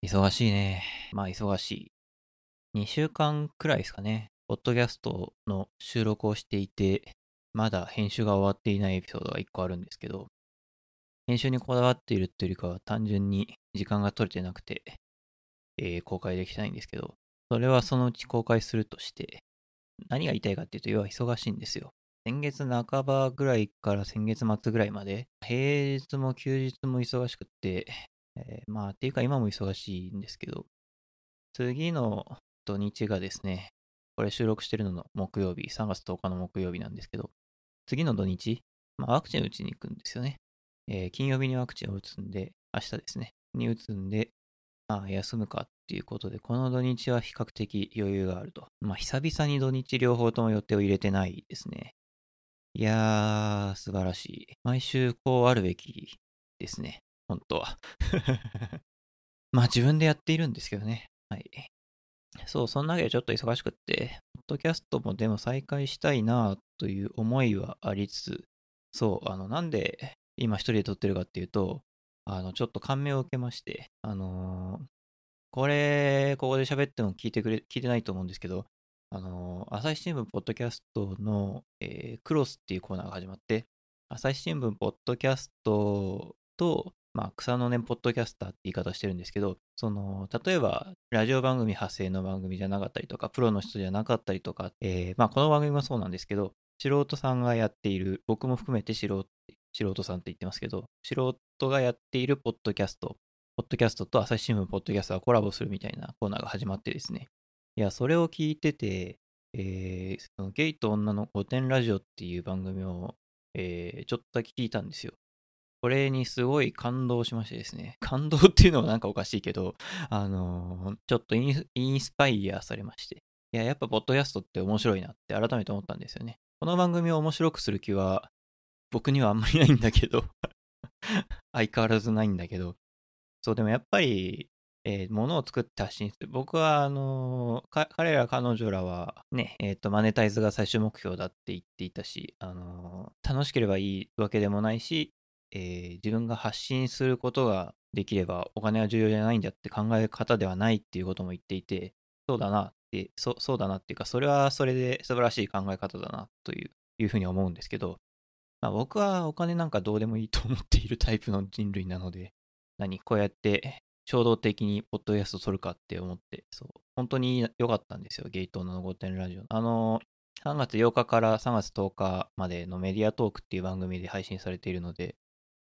忙しいね。まあ忙しい。2週間くらいですかね。ポッドキャストの収録をしていて、まだ編集が終わっていないエピソードが1個あるんですけど、編集にこだわっているっていうよりかは単純に時間が取れてなくて、えー、公開できないんですけど、それはそのうち公開するとして、何が言いたいかっていうと、要は忙しいんですよ。先月半ばぐらいから先月末ぐらいまで、平日も休日も忙しくって、えー、まあ、っていうか今も忙しいんですけど、次の土日がですね、これ収録してるのの木曜日、3月10日の木曜日なんですけど、次の土日、まあ、ワクチン打ちに行くんですよね。えー、金曜日にワクチンを打つんで、明日ですね、に打つんで、まあ、休むかっていうことで、この土日は比較的余裕があると。まあ、久々に土日両方とも予定を入れてないですね。いやー、素晴らしい。毎週こうあるべきですね。本当は。まあ自分でやっているんですけどね。はい。そう、そんなわけでちょっと忙しくって、ポッドキャストもでも再開したいなという思いはありつつ、そう、あの、なんで今一人で撮ってるかっていうと、あの、ちょっと感銘を受けまして、あのー、これ、ここで喋っても聞いてくれ、聞いてないと思うんですけど、あのー、朝日新聞ポッドキャストの、えー、クロスっていうコーナーが始まって、朝日新聞ポッドキャストと、まあ、草の根ポッドキャスターって言い方してるんですけど、その、例えば、ラジオ番組発生の番組じゃなかったりとか、プロの人じゃなかったりとか、えー、まあ、この番組もそうなんですけど、素人さんがやっている、僕も含めて素人、素人さんって言ってますけど、素人がやっているポッドキャスト、ポッドキャストと朝日新聞ポッドキャストがコラボするみたいなコーナーが始まってですね。いや、それを聞いてて、えー、そのゲイと女の御殿ラジオっていう番組を、えー、ちょっとだけ聞いたんですよ。これにすごい感動しましてですね。感動っていうのはなんかおかしいけど、あのー、ちょっとインスパイアされまして。いや、やっぱポッドキャストって面白いなって改めて思ったんですよね。この番組を面白くする気は僕にはあんまりないんだけど 相変わらずないんだけど、そう、でもやっぱり、えー、物を作って発信する。僕は、あのー、彼ら彼女らはね、えっ、と、マネタイズが最終目標だって言っていたし、あの楽しければいいわけでもないし、えー、自分が発信することができればお金は重要じゃないんだって考え方ではないっていうことも言っていて、そうだなって、そそうだなっていうか、それはそれで素晴らしい考え方だなといういうふうに思うんですけど、まあ、僕はお金なんかどうでもいいと思っているタイプの人類なので、何こうやって衝動的にポッドキャスト撮るかって思って、そう、本当に良かったんですよ、ゲイトの5点ラジオ。あの、3月8日から3月10日までのメディアトークっていう番組で配信されているので、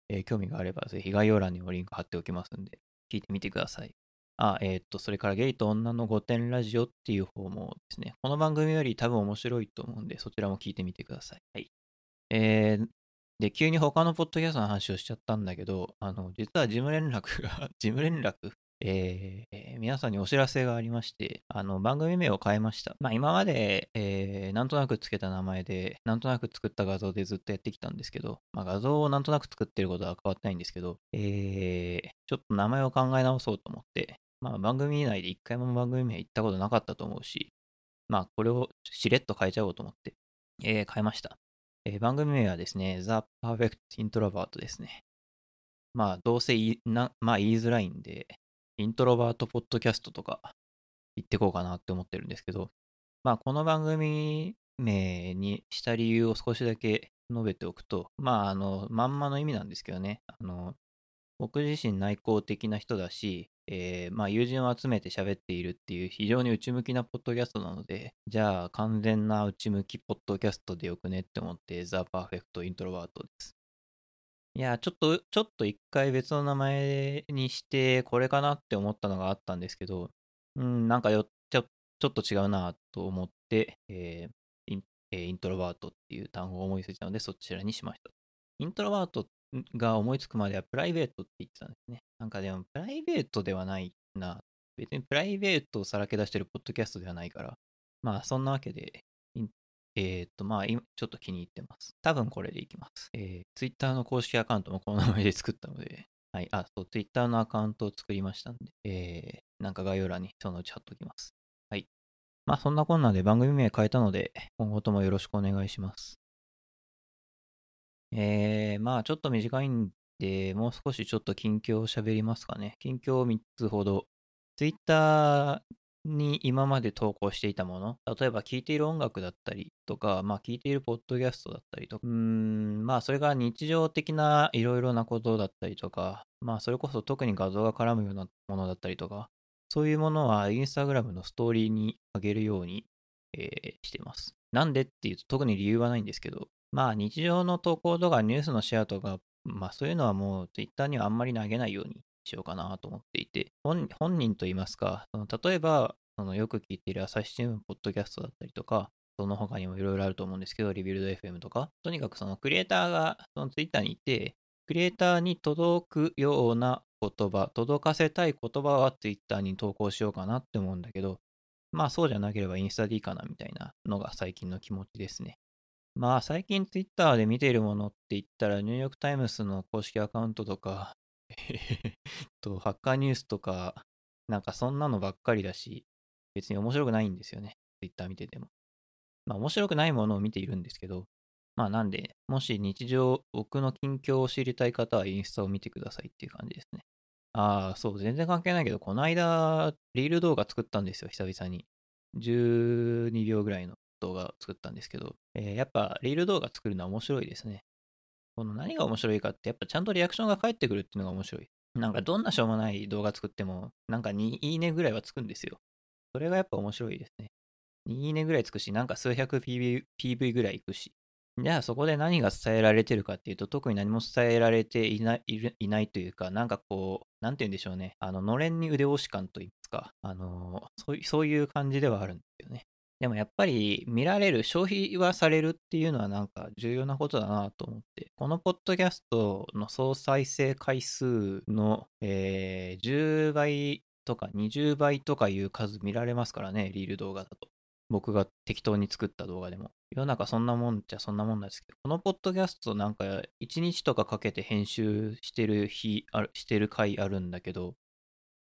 えー、興味があればぜひ概要欄にもリンク貼っておきますんで、聞いてみてください。あ、えー、っと、それからゲイと女の5点ラジオっていう方もですね、この番組より多分面白いと思うんで、そちらも聞いてみてください。はい。えー、で、急に他のポッドキャストの話をしちゃったんだけど、あの、実は事務連絡が事務連絡えー、皆さんにお知らせがありまして、あの、番組名を変えました。まあ、今まで、えー、なんとなくつけた名前で、なんとなく作った画像でずっとやってきたんですけど、まあ、画像をなんとなく作ってることは変わってないんですけど、えー、ちょっと名前を考え直そうと思って、まあ、番組内で一回も番組名言ったことなかったと思うし、まあ、これをしれっと変えちゃおうと思って、えー、変えました。えー、番組名はですね、The Perfect Introvert ですね。まあ、どうせ言いな、まあ、言いづらいんで、イントロバートポッドキャストとか言ってこうかなって思ってるんですけど、まあ、この番組名にした理由を少しだけ述べておくと、まあ、あの、まんまの意味なんですけどね、あの、僕自身内向的な人だし、えー、まあ、友人を集めて喋っているっていう非常に内向きなポッドキャストなので、じゃあ完全な内向きポッドキャストでよくねって思って、ザ・パーフェクト・イントロバートです。いや、ちょっと、ちょっと一回別の名前にして、これかなって思ったのがあったんですけど、うん、なんかよちょちょっと違うなと思って、えーインえー、イントロバートっていう単語を思いついたので、そちらにしました。イントロバートが思いつくまではプライベートって言ってたんですね。なんかでも、プライベートではないな。別にプライベートをさらけ出してるポッドキャストではないから。まあ、そんなわけで、えっ、と、まあ、今、ちょっと気に入ってます。多分これでいきます。えー、Twitter の公式アカウントもこの名前で作ったので、はい、あ、そう、Twitter のアカウントを作りましたんで、えー、なんか概要欄にそのうち貼っときます。はい。まあ、そんなこんなで番組名変えたので、今後ともよろしくお願いします。えー、まあ、ちょっと短いんで、もう少しちょっと近況を喋りますかね。近況を3つほど Twitter に今まで投稿していたもの、例えば聴いている音楽だったりとか、まあ聴いているポッドキャストだったりとか、うん、まあそれが日常的ないろいろなことだったりとか、まあそれこそ特に画像が絡むようなものだったりとか、そういうものはインスタグラムのストーリーに上げるように、えー、してます。なんでっていうと特に理由はないんですけど、まあ日常の投稿とかニュースのシェアとか、まあそういうのはもう Twitter にはあんまり投げないようにしようかなと思っていて、本人と言いますか、その例えば、そのよく聞いている朝日新聞ポッドキャストだったりとか、その他にもいろいろあると思うんですけど、 Rebuild FM とか、とにかくそのクリエイターがその Twitter にいて、クリエイターに届くような言葉、届かせたい言葉は Twitter に投稿しようかなって思うんだけど、まあそうじゃなければインスタでいいかなみたいなのが最近の気持ちですね。まあ最近 Twitter で見ているものって言ったらニューヨークタイムズの公式アカウントとか、と、ハッカーニュースとか、なんかそんなのばっかりだし、別に面白くないんですよね。Twitter 見てても。まあ面白くないものを見ているんですけど、まあなんで、もし日常、僕の近況を知りたい方はインスタを見てくださいっていう感じですね。ああ、そう、全然関係ないけど、この間、リール動画作ったんですよ、久々に。12秒ぐらいの動画作ったんですけど、えー、やっぱリール動画作るのは面白いですね。この何が面白いかって、やっぱちゃんとリアクションが返ってくるっていうのが面白い。なんかどんなしょうもない動画作っても、なんか2いいねぐらいはつくんですよ。それがやっぱ面白いですね。2いいねぐらいつくし、なんか数百 PV, PV ぐらいいくし。じゃあそこで何が伝えられてるかっていうと、特に何も伝えられていないいないというか、なんかこう、なんて言うんでしょうね。あの、のれんに腕押し感といいますか、あのそうそういう感じではあるんですよね。でもやっぱり見られる、消費はされるっていうのはなんか重要なことだなと思って、このポッドキャストの総再生回数の、えー、10倍とか20倍とかいう数見られますからね、リール動画だと。僕が適当に作った動画でも。世の中そんなもんじゃそんなもんなんですけど、このポッドキャストなんか1日とかかけて編集してる日、してる回あるんだけど、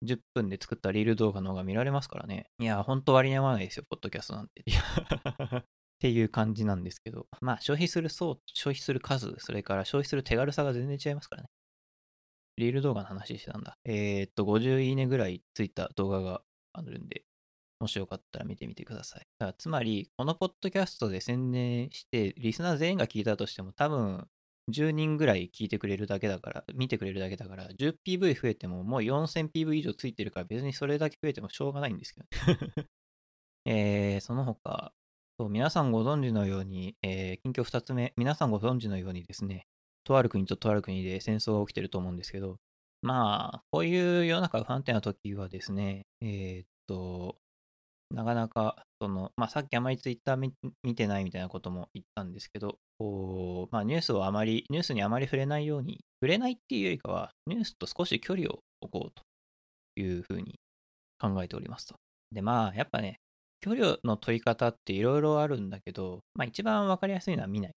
10分で作ったリール動画の方が見られますからね。いや、ほんと割に合わないですよ、ポッドキャストなんて。っていう感じなんですけど。まあ、消費する層、消費する数、それから消費する手軽さが全然違いますからね。リール動画の話してたんだ。えー、っと、50いいねぐらいついた動画があるんで、もしよかったら見てみてください。だつまり、このポッドキャストで宣伝して、リスナー全員が聞いたとしても、多分、10人ぐらい聞いてくれるだけだから、見てくれるだけだから、10PV 増えてももう 4000PV 以上ついてるから別にそれだけ増えてもしょうがないんですけど、ね。えー、その他、そう皆さんご存知のように、えー、近況2つ目、皆さんご存知のようにですね、とある国ととある国で戦争が起きてると思うんですけど、まあ、こういう世の中不安定な時はですね、えー、っと、なかなか、その、まあ、さっきあまりツイッター見てないみたいなことも言ったんですけど、こう、まあ、ニュースをあまり、ニュースにあまり触れないように、触れないっていうよりかは、ニュースと少し距離を置こうというふうに考えておりますと。で、まあ、やっぱね、距離の取り方っていろいろあるんだけど、まあ、一番わかりやすいのは見ない。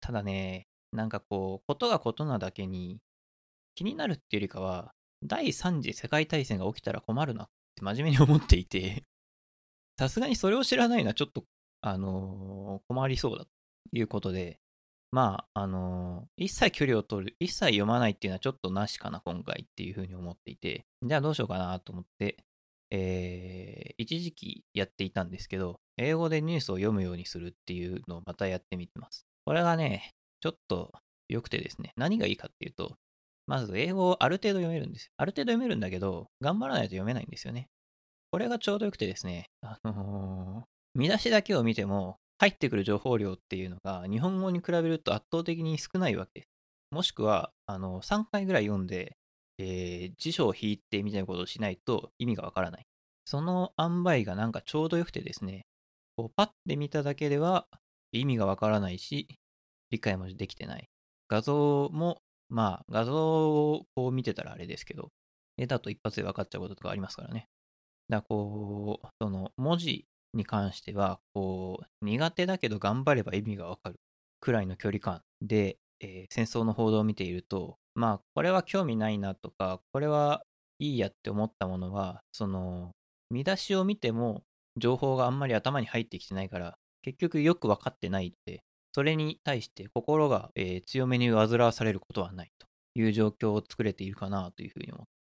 ただね、なんかこう、ことがことなだけに、気になるっていうよりかは、第3次世界大戦が起きたら困るなって真面目に思っていてさすがにそれを知らないのはちょっと、あのー、困りそうだということで、まあ、あのー、一切距離を取る、一切読まないっていうのはちょっとなしかな、今回っていうふうに思っていて、じゃあどうしようかなと思って、えー、一時期やっていたんですけど、英語でニュースを読むようにするっていうのをまたやってみてます。これがね、ちょっと良くてですね、何がいいかっていうと、まず英語をある程度読めるんですよ。ある程度読めるんだけど、頑張らないと読めないんですよね。これがちょうどよくてですね、あのー、見出しだけを見ても、入ってくる情報量っていうのが、日本語に比べると圧倒的に少ないわけです。もしくは、あの、3回ぐらい読んで、えー、辞書を引いてみたいなことをしないと意味がわからない。その塩梅がなんかちょうどよくてですね、こうパッて見ただけでは意味がわからないし、理解もできてない。画像も、まあ、画像をこう見てたらあれですけど、絵だと一発で分かっちゃうこととかありますからね。だこう、その文字に関しては、こう、苦手だけど頑張れば意味がわかるくらいの距離感で、えー、戦争の報道を見ていると、まあ、これは興味ないなとか、これはいいやって思ったものは、その、見出しを見ても情報があんまり頭に入ってきてないから、結局よく分かってないって、それに対して心が、えー、強めに煩わされることはないという状況を作れているかなというふうに思って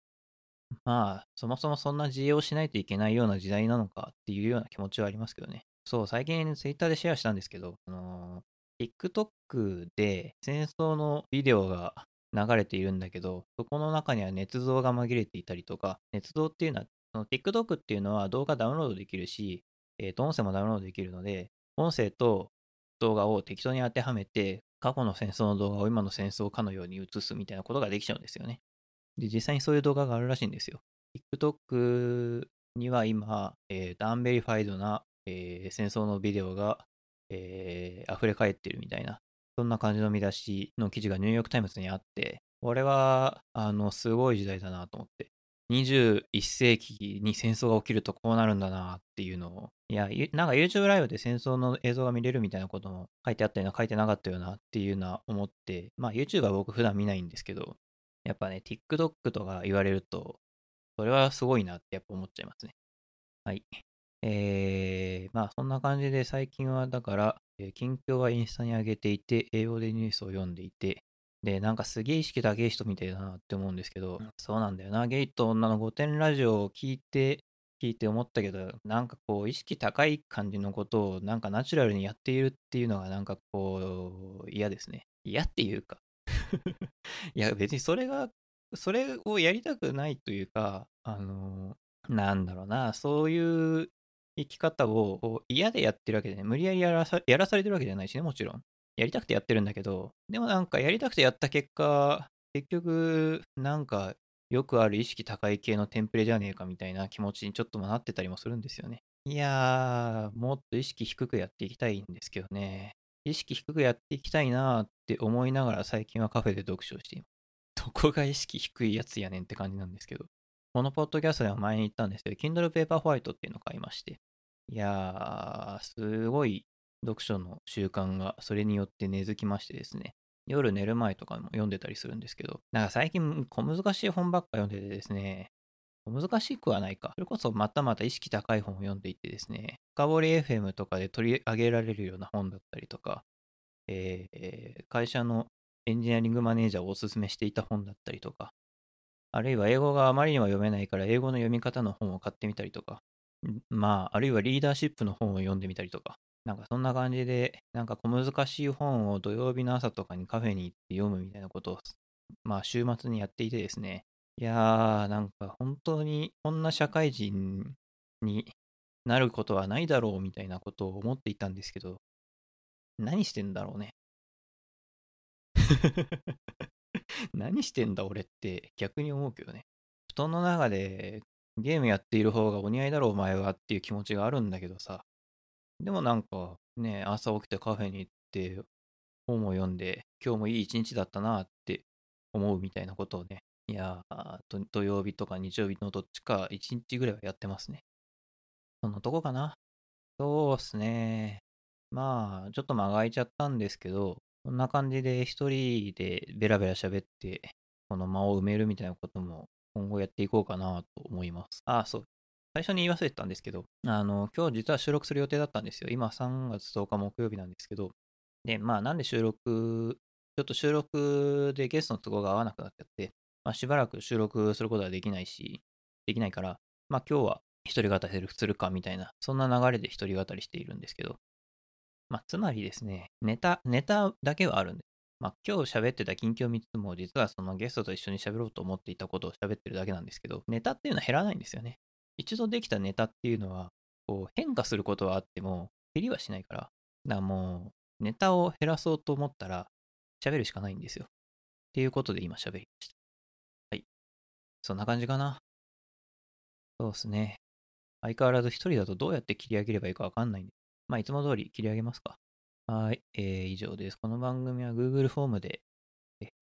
まあ、そもそもそんな自由をしないといけないような時代なのかっていうような気持ちはありますけどね。そう、最近ツイッターでシェアしたんですけど、あのー、TikTok で戦争のビデオが流れているんだけど、そこの中には捏造が紛れていたりとか、捏造っていうのは、その TikTok っていうのは動画ダウンロードできるし、えー、と音声もダウンロードできるので、音声と動画を適当に当てはめて、過去の戦争の動画を今の戦争かのように映すみたいなことができちゃうんですよね。で、実際にそういう動画があるらしいんですよ。TikTok には今、えー、 unverified な、えー、戦争のビデオが、えー、溢れ返ってるみたいな、そんな感じの見出しの記事がニューヨークタイムズにあって、これは、あの、すごい時代だなと思って。21世紀に戦争が起きるとこうなるんだなっていうのを、いや、なんか YouTube ライブで戦争の映像が見れるみたいなことも書いてあったような、書いてなかったようなっていうのは思って、まあ YouTube は僕普段見ないんですけど、やっぱね、TikTok とか言われると、それはすごいなってやっぱ思っちゃいますね。はい。えー、まあそんな感じで最近はだから、え近況はインスタに上げていて、英語でニュースを読んでいて、で、なんかすげえ意識高い人みたいだなって思うんですけど、うん、そうなんだよな。ゲイと女の5点ラジオを聞いて、聞いて思ったけど、なんかこう、意識高い感じのことを、なんかナチュラルにやっているっていうのが、なんかこう、嫌ですね。嫌っていうか いや、別にそれが、それをやりたくないというか、あの、なんだろうな、そういう生き方を嫌でやってるわけでね、無理やりやらさやらされてるわけじゃないしね、もちろん。やりたくてやってるんだけど、でもなんかやりたくてやった結果、結局、なんかよくある意識高い系のテンプレじゃねえかみたいな気持ちにちょっともなってたりもするんですよね。いやー、もっと意識低くやっていきたいんですけどね。意識低くやっていきたいなって思いながら最近はカフェで読書をしています。どこが意識低いやつやねんって感じなんですけど。このポッドキャストでは前に言ったんですけど、Kindle Paperwhite っていうのを買いまして。いやー、すごい読書の習慣がそれによって根付きましてですね、夜寝る前とかも読んでたりするんですけど、なんか最近小難しい本ばっか読んでてですね、難しくはないか。それこそまたまた意識高い本を読んでいてですね、深掘り FM とかで取り上げられるような本だったりとか、えー、会社のエンジニアリングマネージャーをおすすめしていた本だったりとか、あるいは英語があまりには読めないから英語の読み方の本を買ってみたりとか、まあ、あるいはリーダーシップの本を読んでみたりとか、なんかそんな感じで、なんか小難しい本を土曜日の朝とかにカフェに行って読むみたいなことを、まあ週末にやっていてですね、いやー、なんか本当にこんな社会人になることはないだろうみたいなことを思っていたんですけど、何してんだろうね。何してんだ俺って逆に思うけどね。布団の中でゲームやっている方がお似合いだろうお前はっていう気持ちがあるんだけどさ、でもなんかね、朝起きてカフェに行って本を読んで、今日もいい一日だったなって思うみたいなことをね、いや土曜日とか日曜日のどっちか一日ぐらいはやってますね。そんなとこかな。そうっすね。まあ、ちょっと間が空いちゃったんですけど、こんな感じで一人でベラベラ喋って、この間を埋めるみたいなことも今後やっていこうかなと思います。あ、そう。最初に言い忘れてたんですけど、あの、今日実は収録する予定だったんですよ。今3月10日木曜日なんですけど、で、まあなんで収録、ちょっと収録でゲストの都合が合わなくなっちゃって、まあしばらく収録することはできないし、できないから、まあ今日は一人語りするかみたいな、そんな流れで一人語りしているんですけど、まあつまりですね、ネタ、ネタだけはあるんで、まあ今日喋ってた近況3つも実はそのゲストと一緒に喋ろうと思っていたことを喋ってるだけなんですけど、ネタっていうのは減らないんですよね。一度できたネタっていうのは、こう変化することはあっても、減りはしないから。だからもう、ネタを減らそうと思ったら、喋るしかないんですよ。っていうことで今喋りました。そんな感じかな。そうですね。相変わらず一人だとどうやって切り上げればいいかわかんないんで。まあ、いつも通り切り上げますか。はい。えー、以上です。この番組は Google フォームで、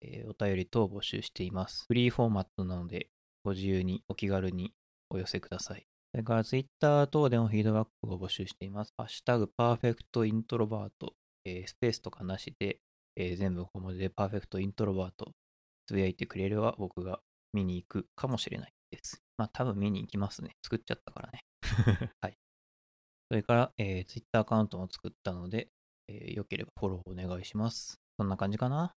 えー、お便り等を募集しています。フリーフォーマットなので、ご自由にお気軽にお寄せください。それから Twitter 等でもフィードバックを募集しています。ハッシュタグ perfect introvert、えー、スペースとかなしで、えー、全部小文字で perfect introvert つぶやいてくれれば僕が見に行くかもしれないです。まあ多分見に行きますね。作っちゃったからね。はい。それから、えー、Twitter アカウントも作ったので、えー、よければフォローお願いします。そんな感じかな。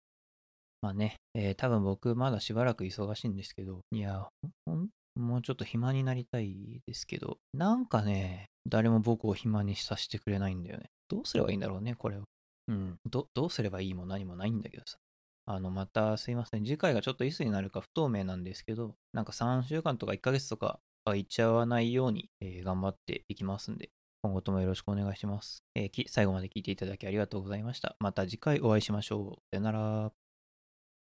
まあね、えー、多分僕まだしばらく忙しいんですけど、いや、本もうちょっと暇になりたいですけど、なんかね、誰も僕を暇にさせてくれないんだよね。どうすればいいんだろうね、これを。うん。ど、どうすればいいも何もないんだけどさ。あの、またすいません。次回がちょっといつになるか不透明なんですけど、なんか3週間とか1ヶ月とか空いちゃわないように、えー頑張っていきますんで、今後ともよろしくお願いします、えーき最後まで聞いていただきありがとうございました。また次回お会いしましょう。さよなら。